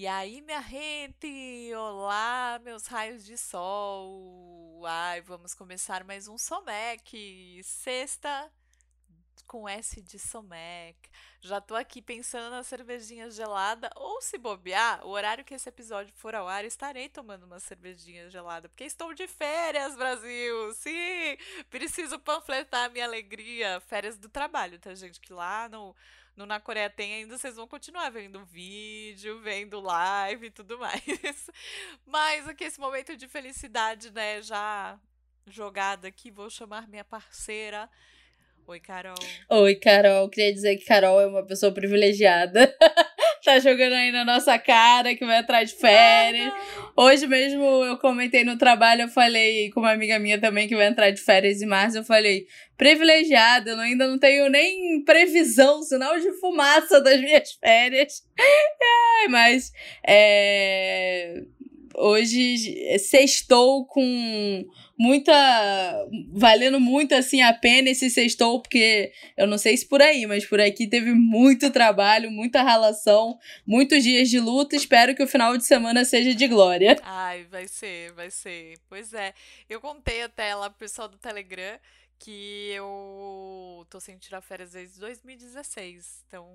E aí, minha gente! Olá, meus raios de sol! Ai, vamos começar mais um Somec. Sexta com S de Somec. Já tô aqui pensando na cervejinha gelada, ou se bobear, o horário que esse episódio for ao ar, estarei tomando uma cervejinha gelada, porque estou de férias, Brasil! Sim! Preciso panfletar a minha alegria. Férias do trabalho, tá, gente? Que lá no no Na Coreia Tem ainda vocês vão continuar vendo vídeo, vendo live e tudo mais. Mas aqui esse momento de felicidade, né, já jogada aqui, vou chamar minha parceira. Oi, Carol. Oi, Carol. Queria dizer que Carol é uma pessoa privilegiada. tá jogando aí na nossa cara que vai atrás de férias. Ah, Hoje mesmo eu comentei no trabalho, eu falei com uma amiga minha também que vai entrar de férias em março, eu falei, privilegiada, eu ainda não tenho nem previsão, sinal de fumaça das minhas férias. Ai, mas é, hoje sextou com muita. valendo muito assim a pena esse sextou, porque eu não sei se por aí, mas por aqui teve muito trabalho, muita relação, muitos dias de luta. Espero que o final de semana seja de glória. Ai, vai ser, vai ser. Pois é. Eu contei até lá pro pessoal do Telegram que eu tô sem tirar férias desde 2016. Então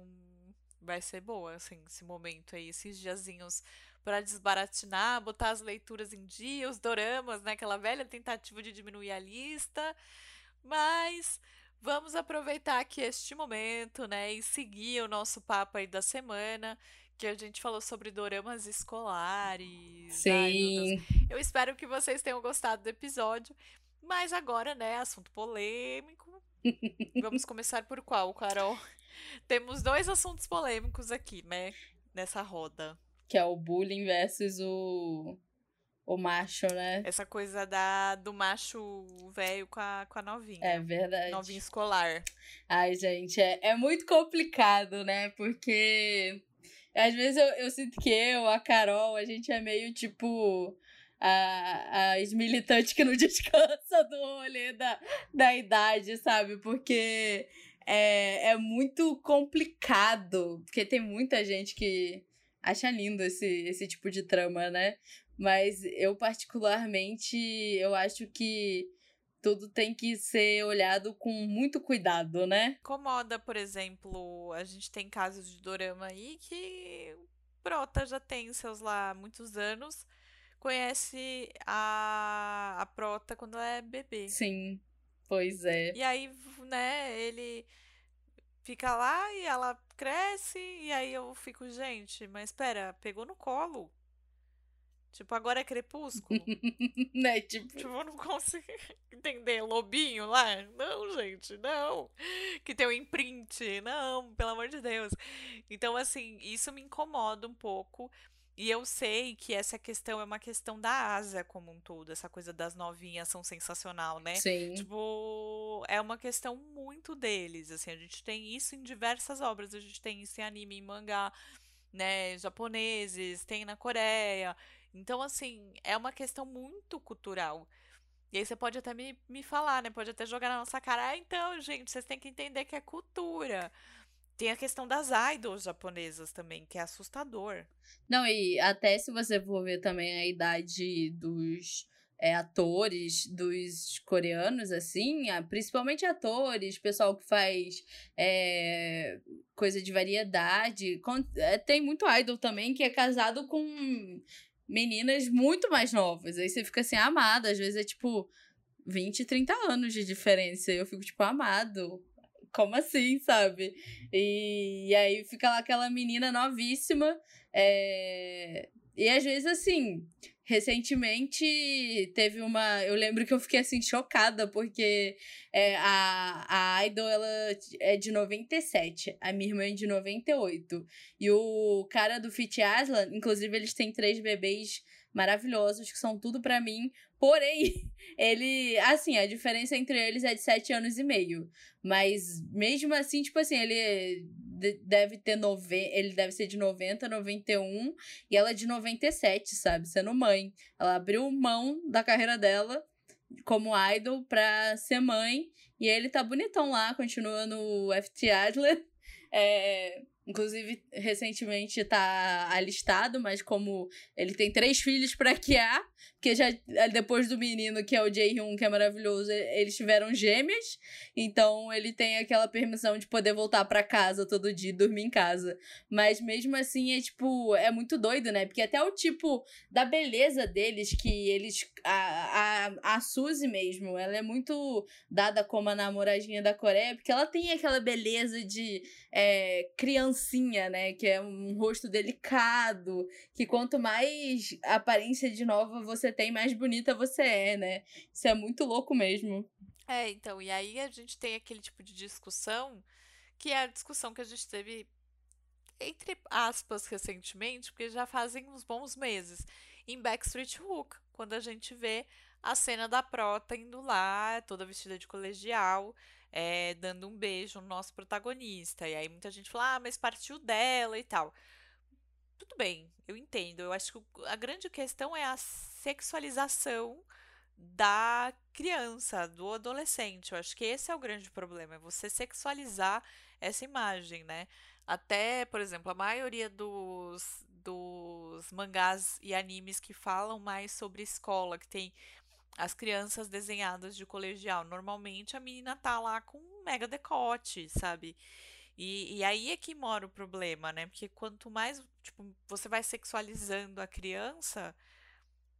vai ser boa, assim, esse momento aí, esses diazinhos para desbaratinar, botar as leituras em dia, os doramas, né? Aquela velha tentativa de diminuir a lista. Mas vamos aproveitar aqui este momento, né? E seguir o nosso papo aí da semana. Que a gente falou sobre doramas escolares. Sim. Ai, Eu espero que vocês tenham gostado do episódio. Mas agora, né, assunto polêmico. Vamos começar por qual, Carol? Temos dois assuntos polêmicos aqui, né? Nessa roda que é o bullying versus o, o macho, né? Essa coisa da, do macho velho com a, com a novinha. É verdade. Novinha escolar. Ai, gente, é, é muito complicado, né? Porque às vezes eu, eu sinto que eu, a Carol, a gente é meio tipo a, as militantes que não descansa do rolê da, da idade, sabe? Porque é, é muito complicado. Porque tem muita gente que acha lindo esse, esse tipo de trama, né? Mas eu, particularmente, eu acho que tudo tem que ser olhado com muito cuidado, né? Incomoda, por exemplo, a gente tem casos de dorama aí que Prota já tem seus lá muitos anos, conhece a, a Prota quando ela é bebê. Sim, pois é. E aí, né, ele fica lá e ela cresce, e aí eu fico, gente, mas espera, pegou no colo. Tipo, agora é crepúsculo. né? Tipo... tipo, eu não consigo entender. Lobinho lá? Não, gente, não. Que tem o um imprint. Não, pelo amor de Deus. Então, assim, isso me incomoda um pouco. E eu sei que essa questão é uma questão da Ásia como um todo. Essa coisa das novinhas são sensacional, né? Sim. Tipo, é uma questão muito deles. Assim, a gente tem isso em diversas obras. A gente tem isso em anime, em mangá, né? Japoneses, tem na Coreia. Então, assim, é uma questão muito cultural. E aí você pode até me, me falar, né? Pode até jogar na nossa cara. Ah, então, gente, vocês têm que entender que é cultura. Tem a questão das idols japonesas também, que é assustador. Não, e até se você for ver também a idade dos é, atores dos coreanos, assim, principalmente atores, pessoal que faz é, coisa de variedade. É, tem muito idol também que é casado com meninas muito mais novas. Aí você fica assim, amado. Às vezes é tipo 20, 30 anos de diferença. Eu fico, tipo, amado como assim, sabe? E, e aí fica lá aquela menina novíssima. É... E às vezes, assim, recentemente teve uma. Eu lembro que eu fiquei assim, chocada, porque é, a, a Idol ela é de 97, a minha irmã é de 98. E o cara do Fit Aslan, inclusive, eles têm três bebês maravilhosos, que são tudo para mim. Porém, ele, assim, a diferença entre eles é de sete anos e meio. Mas mesmo assim, tipo assim, ele deve ter nove... ele deve ser de 90, 91 e ela é de 97, sabe? Sendo mãe. Ela abriu mão da carreira dela como idol pra ser mãe e ele tá bonitão lá, continua no FT Adler. É... Inclusive, recentemente tá alistado, mas como ele tem três filhos para criar, porque já depois do menino, que é o Jae-hyun, que é maravilhoso, eles tiveram gêmeas, então ele tem aquela permissão de poder voltar para casa todo dia e dormir em casa. Mas mesmo assim, é tipo, é muito doido, né? Porque até o tipo da beleza deles, que eles. A, a, a Suzy mesmo, ela é muito dada como a namoradinha da Coreia, porque ela tem aquela beleza de é, criancinha, né? Que é um rosto delicado, que quanto mais aparência de nova você tem, mais bonita você é, né? Isso é muito louco mesmo. É, então, e aí a gente tem aquele tipo de discussão que é a discussão que a gente teve entre aspas recentemente, porque já fazem uns bons meses, em Backstreet Hook, quando a gente vê a cena da Prota indo lá, toda vestida de colegial, é, dando um beijo no nosso protagonista. E aí muita gente fala, ah, mas partiu dela e tal. Tudo bem, eu entendo. Eu acho que a grande questão é a sexualização da criança, do adolescente. Eu acho que esse é o grande problema, é você sexualizar essa imagem, né? Até, por exemplo, a maioria dos, dos mangás e animes que falam mais sobre escola, que tem as crianças desenhadas de colegial. Normalmente a menina tá lá com um mega decote, sabe? E, e aí é que mora o problema, né? Porque quanto mais tipo, você vai sexualizando a criança,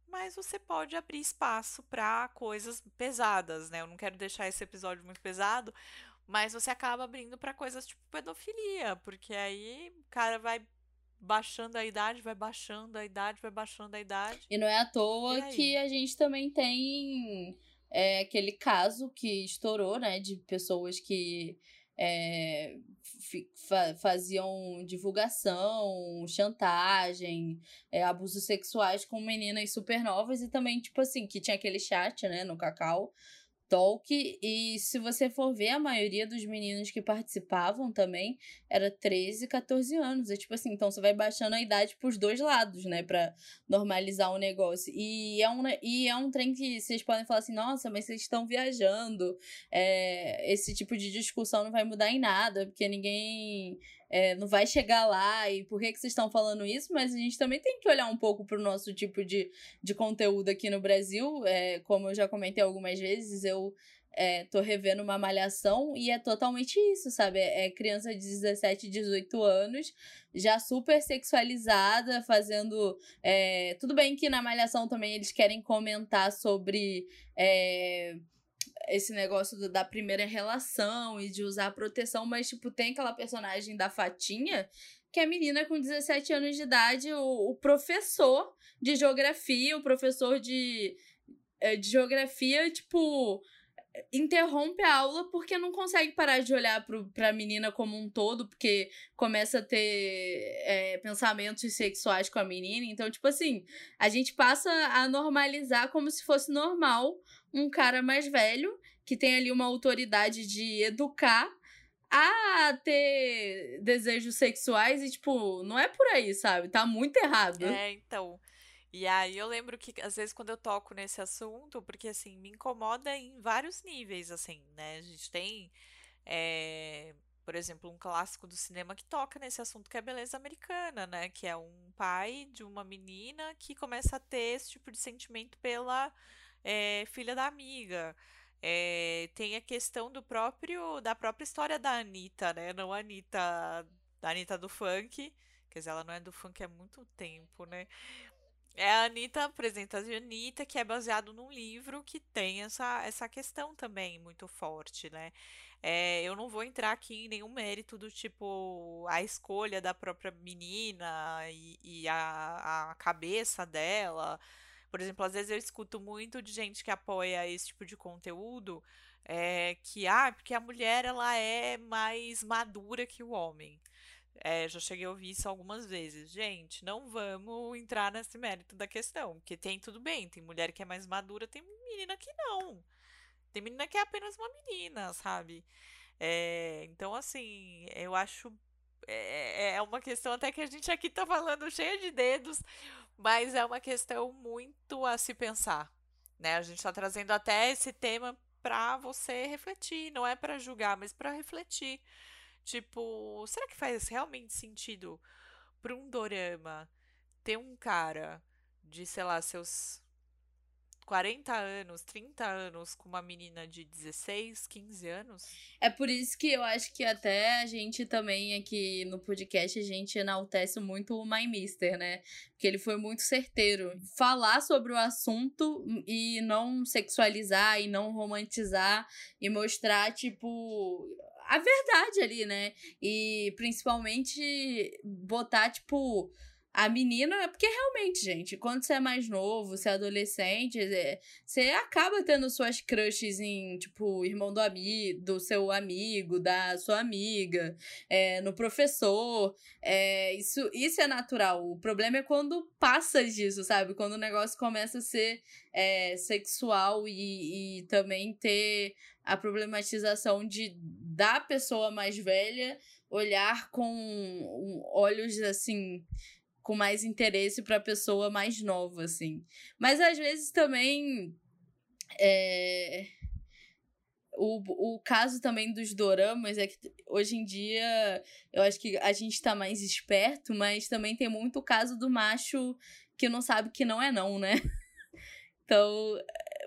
mais você pode abrir espaço para coisas pesadas, né? Eu não quero deixar esse episódio muito pesado, mas você acaba abrindo para coisas tipo pedofilia, porque aí o cara vai baixando a idade, vai baixando a idade, vai baixando a idade. E não é à toa que a gente também tem é, aquele caso que estourou, né, de pessoas que é, faziam divulgação, chantagem, é, abusos sexuais com meninas super novas e também, tipo assim, que tinha aquele chat, né, no Cacau, Talk. E se você for ver, a maioria dos meninos que participavam também era 13, 14 anos. É tipo assim, então você vai baixando a idade pros dois lados, né? Pra normalizar o negócio. E é um, e é um trem que vocês podem falar assim, nossa, mas vocês estão viajando. É, esse tipo de discussão não vai mudar em nada, porque ninguém é, não vai chegar lá e por que, que vocês estão falando isso, mas a gente também tem que olhar um pouco para o nosso tipo de, de conteúdo aqui no Brasil. É, como eu já comentei algumas vezes, eu é, tô revendo uma malhação e é totalmente isso, sabe? É, é criança de 17, 18 anos, já super sexualizada, fazendo. É, tudo bem que na malhação também eles querem comentar sobre. É, esse negócio do, da primeira relação e de usar proteção, mas, tipo, tem aquela personagem da Fatinha, que é a menina com 17 anos de idade, o, o professor de geografia, o professor de, eh, de geografia, tipo, interrompe a aula porque não consegue parar de olhar pro, pra menina como um todo, porque começa a ter é, pensamentos sexuais com a menina. Então, tipo assim, a gente passa a normalizar como se fosse normal um cara mais velho, que tem ali uma autoridade de educar, a ter desejos sexuais e, tipo, não é por aí, sabe? Tá muito errado. É, então. E aí eu lembro que, às vezes, quando eu toco nesse assunto, porque, assim, me incomoda em vários níveis, assim, né? A gente tem, é, por exemplo, um clássico do cinema que toca nesse assunto, que é beleza americana, né? Que é um pai de uma menina que começa a ter esse tipo de sentimento pela é, filha da amiga. É, tem a questão do próprio da própria história da Anitta, né? Não a Anitta, Anitta do funk. Quer dizer, ela não é do funk há muito tempo, né? É a Anitta, apresenta a Anitta, que é baseado num livro que tem essa, essa questão também muito forte, né? É, eu não vou entrar aqui em nenhum mérito do tipo a escolha da própria menina e, e a, a cabeça dela. Por exemplo, às vezes eu escuto muito de gente que apoia esse tipo de conteúdo, é, que, ah, porque a mulher ela é mais madura que o homem. É, já cheguei a ouvir isso algumas vezes. Gente, não vamos entrar nesse mérito da questão, porque tem tudo bem, tem mulher que é mais madura, tem menina que não. Tem menina que é apenas uma menina, sabe? É, então, assim, eu acho. É, é uma questão até que a gente aqui tá falando cheia de dedos, mas é uma questão muito a se pensar, né? A gente está trazendo até esse tema para você refletir, não é para julgar, mas para refletir. Tipo, será que faz realmente sentido para um dorama ter um cara de, sei lá, seus 40 anos, 30 anos com uma menina de 16, 15 anos. É por isso que eu acho que até a gente também aqui no podcast a gente enaltece muito o My Mister, né? Porque ele foi muito certeiro. Falar sobre o assunto e não sexualizar e não romantizar e mostrar, tipo, a verdade ali, né? E principalmente botar, tipo a menina, porque realmente, gente, quando você é mais novo, você é adolescente, é, você acaba tendo suas crushes em, tipo, irmão do amigo, do seu amigo, da sua amiga, é, no professor. É, isso, isso é natural. O problema é quando passa disso, sabe? Quando o negócio começa a ser é, sexual e, e também ter a problematização de da pessoa mais velha olhar com olhos assim com mais interesse para a pessoa mais nova, assim. Mas às vezes também. É... O, o caso também dos doramas é que hoje em dia eu acho que a gente tá mais esperto, mas também tem muito o caso do macho que não sabe que não é não, né? Então,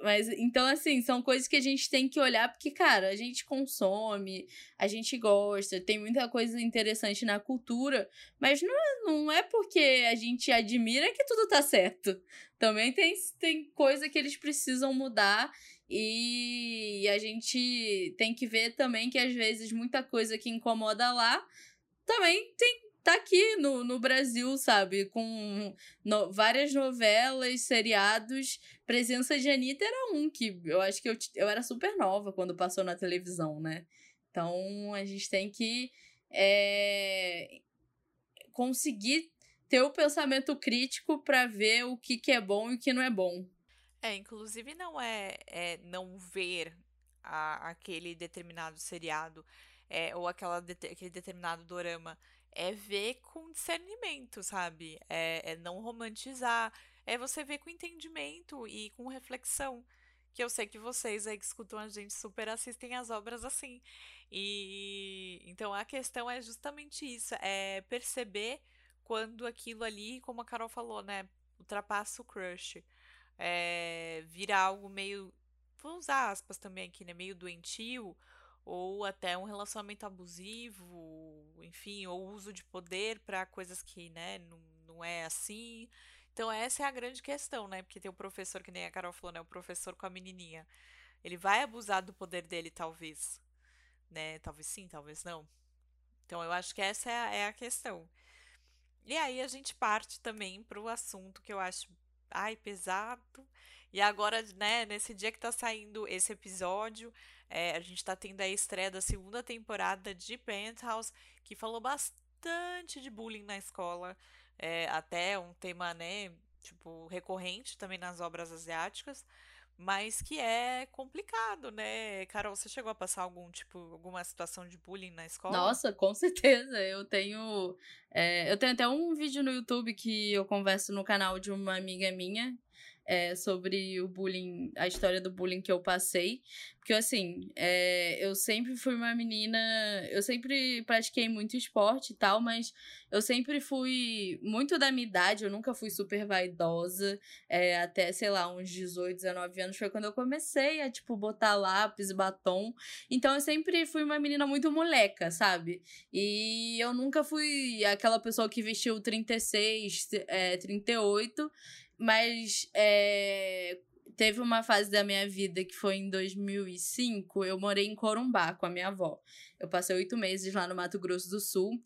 mas então, assim, são coisas que a gente tem que olhar, porque, cara, a gente consome, a gente gosta, tem muita coisa interessante na cultura, mas não é, não é porque a gente admira que tudo tá certo. Também tem, tem coisa que eles precisam mudar e a gente tem que ver também que às vezes muita coisa que incomoda lá também tem tá aqui no, no Brasil, sabe? Com no, várias novelas, seriados. Presença de Anitta era um que eu acho que eu, eu era super nova quando passou na televisão, né? Então a gente tem que é, conseguir ter o pensamento crítico para ver o que, que é bom e o que não é bom. É, inclusive não é, é não ver a, aquele determinado seriado é, ou aquela, aquele determinado dorama é ver com discernimento, sabe? É, é não romantizar. É você ver com entendimento e com reflexão. Que eu sei que vocês aí que escutam a gente super assistem as obras assim. E então a questão é justamente isso: é perceber quando aquilo ali, como a Carol falou, né? Ultrapassa o crush. É, vira algo meio. Vou usar aspas também aqui, né? Meio doentio ou até um relacionamento abusivo, enfim, ou uso de poder para coisas que, né, não, não é assim. Então essa é a grande questão, né? Porque tem o professor, que nem a Carol falou, né? O professor com a menininha. Ele vai abusar do poder dele, talvez. Né? Talvez sim, talvez não. Então eu acho que essa é a, é a questão. E aí a gente parte também para o assunto que eu acho, ai, pesado. E agora, né, nesse dia que tá saindo esse episódio, é, a gente tá tendo a estreia da segunda temporada de Penthouse, que falou bastante de bullying na escola. É, até um tema, né, tipo, recorrente também nas obras asiáticas, mas que é complicado, né? Carol, você chegou a passar algum tipo, alguma situação de bullying na escola? Nossa, com certeza. Eu tenho. É, eu tenho até um vídeo no YouTube que eu converso no canal de uma amiga minha, é, sobre o bullying, a história do bullying que eu passei. Porque, assim, é, eu sempre fui uma menina. Eu sempre pratiquei muito esporte e tal, mas eu sempre fui muito da minha idade, eu nunca fui super vaidosa. É, até, sei lá, uns 18, 19 anos foi quando eu comecei a, tipo, botar lápis, batom. Então, eu sempre fui uma menina muito moleca, sabe? E eu nunca fui aquela pessoa que vestiu 36, é, 38. Mas é, teve uma fase da minha vida que foi em 2005. Eu morei em Corumbá com a minha avó. Eu passei oito meses lá no Mato Grosso do Sul.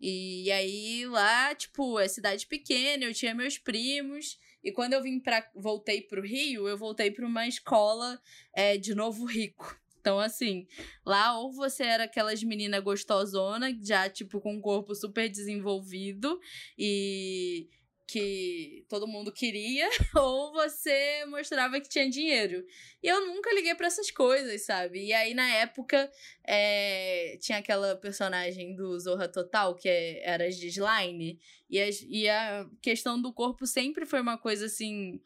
E aí lá, tipo, é cidade pequena, eu tinha meus primos. E quando eu vim para voltei pro Rio, eu voltei para uma escola é, de Novo Rico. Então, assim, lá ou você era aquelas meninas gostosona, já, tipo, com um corpo super desenvolvido e que todo mundo queria, ou você mostrava que tinha dinheiro. E eu nunca liguei para essas coisas, sabe? E aí, na época, é, tinha aquela personagem do Zorra Total, que é, era a Slime, e a, e a questão do corpo sempre foi uma coisa assim.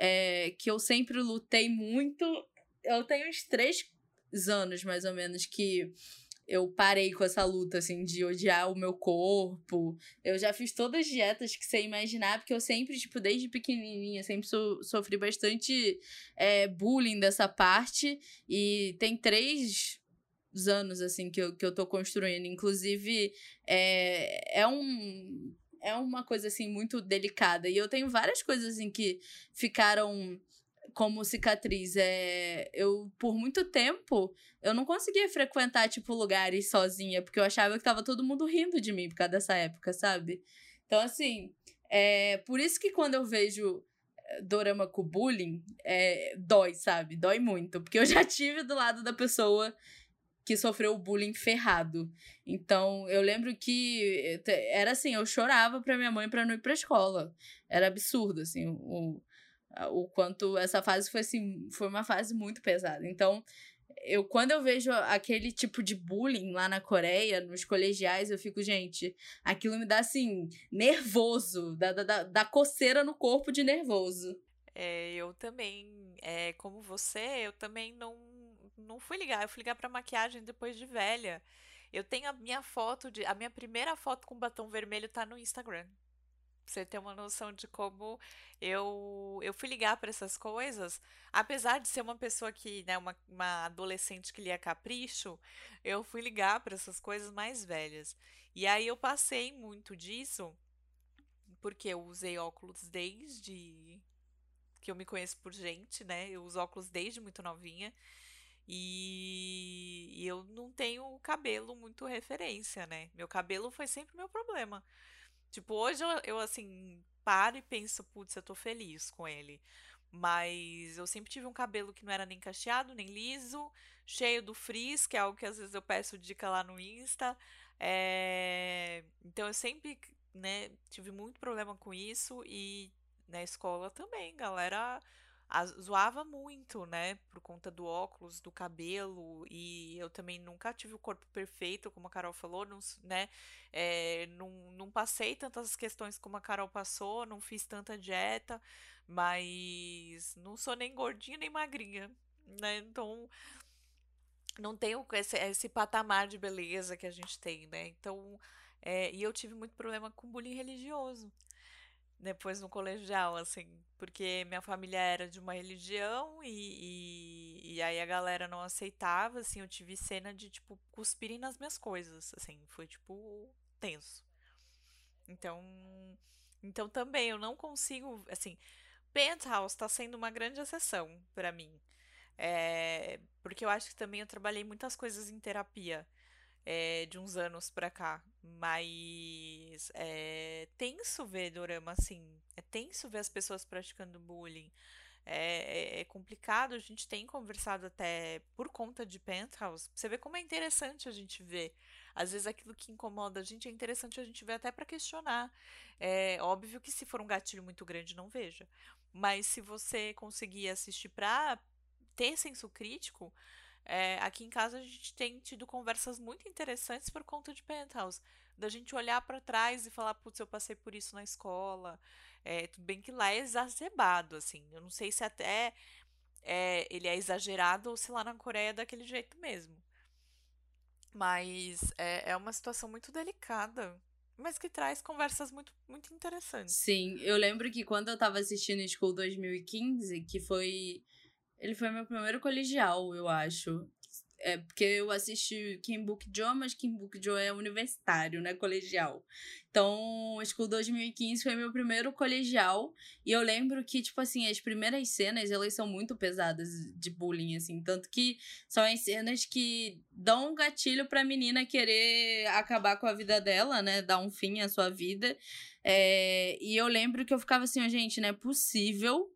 É, que eu sempre lutei muito. Eu tenho uns três anos, mais ou menos, que eu parei com essa luta, assim, de odiar o meu corpo. Eu já fiz todas as dietas que você imaginar, porque eu sempre, tipo, desde pequenininha, sempre so, sofri bastante é, bullying dessa parte. E tem três anos, assim, que eu, que eu tô construindo. Inclusive, é, é um é uma coisa assim muito delicada e eu tenho várias coisas assim que ficaram como cicatriz. É, eu, por muito tempo, eu não conseguia frequentar, tipo, lugares sozinha, porque eu achava que tava todo mundo rindo de mim por causa dessa época, sabe? Então, assim, é por isso que quando eu vejo eh, dorama com bullying, é, dói, sabe? Dói muito. Porque eu já tive do lado da pessoa que sofreu o bullying ferrado. Então, eu lembro que era assim, eu chorava pra minha mãe pra não ir pra escola. Era absurdo, assim, o, o quanto essa fase foi assim, foi uma fase muito pesada. Então, eu quando eu vejo aquele tipo de bullying lá na Coreia, nos colegiais, eu fico, gente, aquilo me dá assim, nervoso, da, da, da coceira no corpo de nervoso. É, eu também, é, como você, eu também não, não fui ligar. Eu fui ligar pra maquiagem depois de velha. Eu tenho a minha foto de. A minha primeira foto com batom vermelho tá no Instagram você ter uma noção de como eu, eu fui ligar para essas coisas. Apesar de ser uma pessoa que, né, uma, uma adolescente que lia capricho, eu fui ligar para essas coisas mais velhas. E aí eu passei muito disso, porque eu usei óculos desde que eu me conheço por gente, né? Eu uso óculos desde muito novinha. E, e eu não tenho cabelo muito referência, né? Meu cabelo foi sempre meu problema. Tipo, hoje eu, eu assim, paro e penso, putz, eu tô feliz com ele. Mas eu sempre tive um cabelo que não era nem cacheado, nem liso, cheio do frizz, que é algo que às vezes eu peço dica lá no Insta. É... Então eu sempre, né, tive muito problema com isso e na escola também, galera a, zoava muito, né? Por conta do óculos, do cabelo. E eu também nunca tive o corpo perfeito, como a Carol falou, não, né? É, não, não passei tantas questões como a Carol passou, não fiz tanta dieta, mas não sou nem gordinha nem magrinha, né? Então não tenho esse, esse patamar de beleza que a gente tem, né? Então, é, e eu tive muito problema com bullying religioso depois no colegial, assim, porque minha família era de uma religião e, e, e, aí a galera não aceitava, assim, eu tive cena de, tipo, cuspirem nas minhas coisas, assim, foi, tipo, tenso. Então, então também eu não consigo, assim, Penthouse tá sendo uma grande exceção para mim, é, porque eu acho que também eu trabalhei muitas coisas em terapia, é, de uns anos pra cá. Mas é tenso ver dorama assim. É tenso ver as pessoas praticando bullying. É, é, é, complicado, a gente tem conversado até por conta de Penthouse. Você vê como é interessante a gente ver. Às vezes aquilo que incomoda a gente é interessante a gente ver até para questionar. É óbvio que se for um gatilho muito grande, não veja. Mas se você conseguir assistir para ter senso crítico, é, aqui em casa a gente tem tido conversas muito interessantes por conta de Penthouse. Da gente olhar para trás e falar, putz, eu passei por isso na escola. É, tudo bem que lá é exacerbado, assim. Eu não sei se até é, ele é exagerado ou se lá na Coreia é daquele jeito mesmo. Mas é, é uma situação muito delicada mas que traz conversas muito, muito interessantes. Sim, eu lembro que quando eu tava assistindo School 2015, que foi ele foi meu primeiro colegial, eu acho. É porque eu assisti Kim Book Jo, mas Kim Book Jo é universitário, né? Colegial. Então, School 2015 foi meu primeiro colegial. E eu lembro que, tipo assim, as primeiras cenas, elas são muito pesadas de bullying, assim. Tanto que são as cenas que dão um gatilho pra menina querer acabar com a vida dela, né? Dar um fim à sua vida. É... E eu lembro que eu ficava assim, gente, não é possível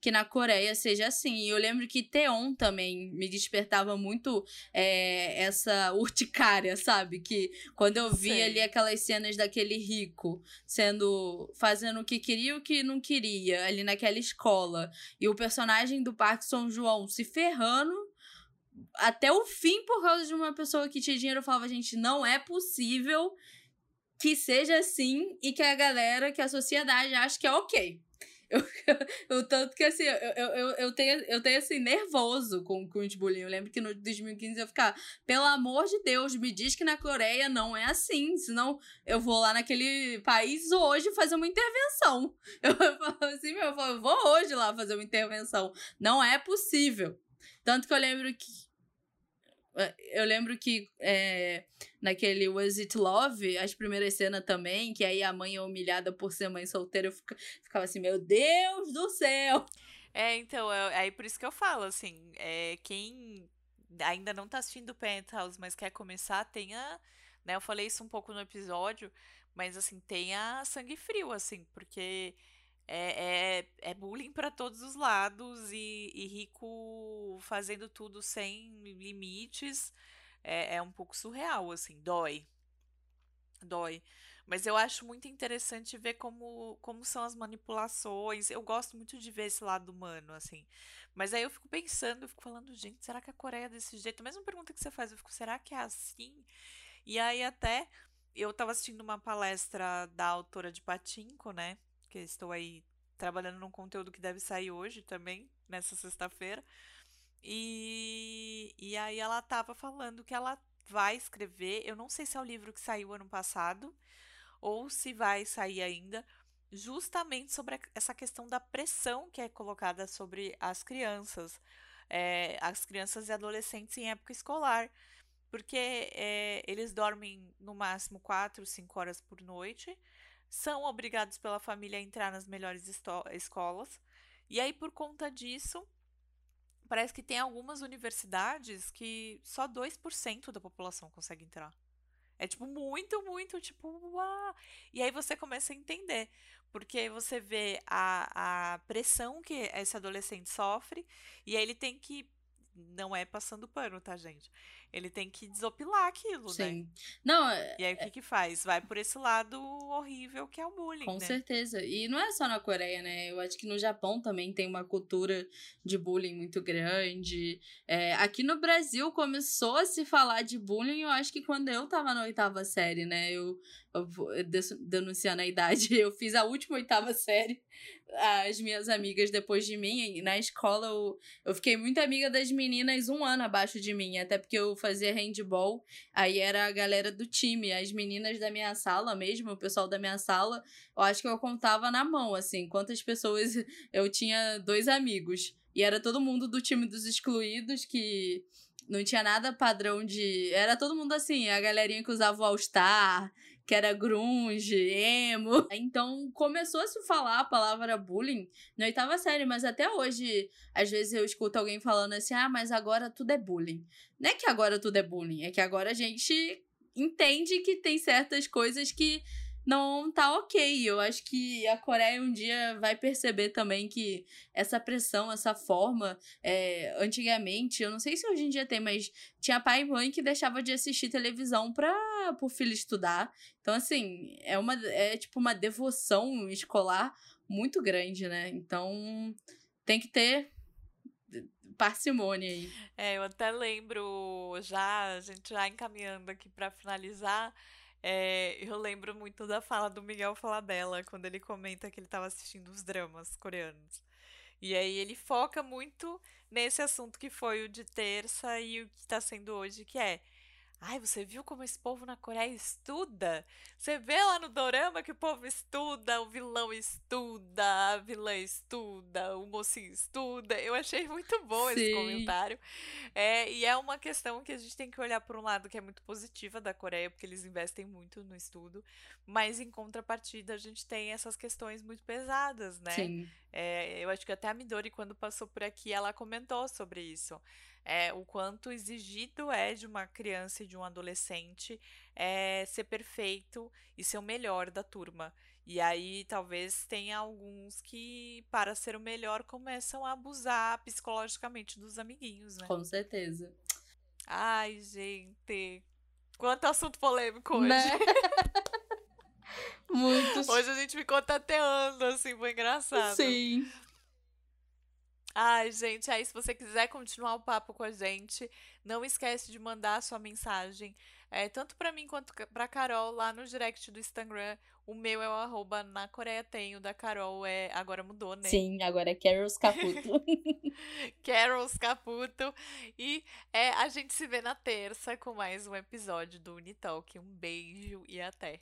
que na Coreia seja assim. E eu lembro que Teon também me despertava muito é, essa urticária, sabe? Que quando eu vi ali aquelas cenas daquele rico sendo. fazendo o que queria e o que não queria, ali naquela escola. E o personagem do Parque São João se ferrando até o fim por causa de uma pessoa que tinha dinheiro. Eu falava, gente, não é possível que seja assim e que a galera, que a sociedade acha que é ok. Eu, eu, tanto que assim, eu, eu, eu, tenho, eu tenho assim, nervoso com, com os bullying. Eu lembro que no 2015 eu ficava, pelo amor de Deus, me diz que na Coreia não é assim. Senão eu vou lá naquele país hoje fazer uma intervenção. Eu, eu falo assim, meu, eu, falo, eu vou hoje lá fazer uma intervenção. Não é possível. Tanto que eu lembro que eu lembro que é, naquele Was It Love, as primeiras cenas também, que aí a mãe é humilhada por ser mãe solteira, eu ficava assim, meu Deus do céu! É, então, é, aí por isso que eu falo, assim, é, quem ainda não tá assistindo Penthouse, mas quer começar, tenha, né, eu falei isso um pouco no episódio, mas assim, tenha sangue frio, assim, porque é, é, é bullying para todos os lados e, e, rico fazendo tudo sem limites. É, é um pouco surreal, assim, dói. Dói. Mas eu acho muito interessante ver como, como são as manipulações. Eu gosto muito de ver esse lado humano, assim. Mas aí eu fico pensando, eu fico falando, gente, será que a Coreia é desse jeito? A mesma pergunta que você faz, eu fico, será que é assim? E aí até eu tava assistindo uma palestra da autora de Patinco, né? Que estou aí trabalhando num conteúdo que deve sair hoje também, nessa sexta-feira. E, e aí ela estava falando que ela vai escrever, eu não sei se é o livro que saiu ano passado ou se vai sair ainda, justamente sobre essa questão da pressão que é colocada sobre as crianças, é, as crianças e adolescentes em época escolar, porque é, eles dormem no máximo 4, 5 horas por noite, são obrigados pela família a entrar nas melhores escolas. E aí, por conta disso, parece que tem algumas universidades que só 2% da população consegue entrar. É tipo muito, muito, tipo, uau! E aí você começa a entender. Porque você vê a, a pressão que esse adolescente sofre, e aí ele tem que. Não é passando pano, tá, gente? ele tem que desopilar aquilo, né? Sim. né? Não, e aí o que é que faz? Vai por esse lado horrível que é o bullying, Com né? certeza. E não é só na Coreia, né? Eu acho que no Japão também tem uma cultura de bullying muito grande. É, aqui no Brasil começou a se falar de bullying, eu acho que quando eu tava na oitava série, né? Eu denunciando a idade, eu fiz a última oitava série as minhas amigas depois de mim. Na escola eu, eu fiquei muito amiga das meninas um ano abaixo de mim, até porque eu fazia handball, aí era a galera do time, as meninas da minha sala mesmo, o pessoal da minha sala, eu acho que eu contava na mão, assim, quantas pessoas eu tinha dois amigos. E era todo mundo do time dos excluídos que não tinha nada padrão de. Era todo mundo assim, a galerinha que usava o All-Star, que era grunge, emo. Então começou a se falar a palavra bullying na oitava série, mas até hoje, às vezes eu escuto alguém falando assim: ah, mas agora tudo é bullying. Não é que agora tudo é bullying, é que agora a gente entende que tem certas coisas que não tá ok. Eu acho que a Coreia um dia vai perceber também que essa pressão, essa forma, é, antigamente, eu não sei se hoje em dia tem, mas tinha pai e mãe que deixava de assistir televisão para o filho estudar. Então, assim, é uma é tipo uma devoção escolar muito grande, né? Então, tem que ter parcimônia aí. É, eu até lembro já, a gente já encaminhando aqui para finalizar, é, eu lembro muito da fala do Miguel Falabella, quando ele comenta que ele estava assistindo os dramas coreanos. E aí ele foca muito nesse assunto que foi o de terça e o que está sendo hoje, que é Ai, você viu como esse povo na Coreia estuda? Você vê lá no dorama que o povo estuda, o vilão estuda, a vilã estuda, o mocinho estuda. Eu achei muito bom Sim. esse comentário. É, e é uma questão que a gente tem que olhar por um lado que é muito positiva da Coreia, porque eles investem muito no estudo, mas em contrapartida a gente tem essas questões muito pesadas, né? Sim. É, eu acho que até a Midori, quando passou por aqui, ela comentou sobre isso é, o quanto exigido é de uma criança e de um adolescente é, ser perfeito e ser o melhor da turma. E aí talvez tenha alguns que, para ser o melhor, começam a abusar psicologicamente dos amiguinhos, né? Com certeza. Ai, gente. Quanto assunto polêmico hoje. Né? Muitos. Hoje a gente ficou tateando, assim, foi engraçado. Sim. Ai, gente, aí se você quiser continuar o papo com a gente, não esquece de mandar a sua mensagem é, tanto para mim quanto pra Carol, lá no direct do Instagram. O meu é o arroba na Coreia tem, o da Carol é. Agora mudou, né? Sim, agora é Carols Caputo. Carols Caputo. E é, a gente se vê na terça com mais um episódio do Unitalk. Um beijo e até.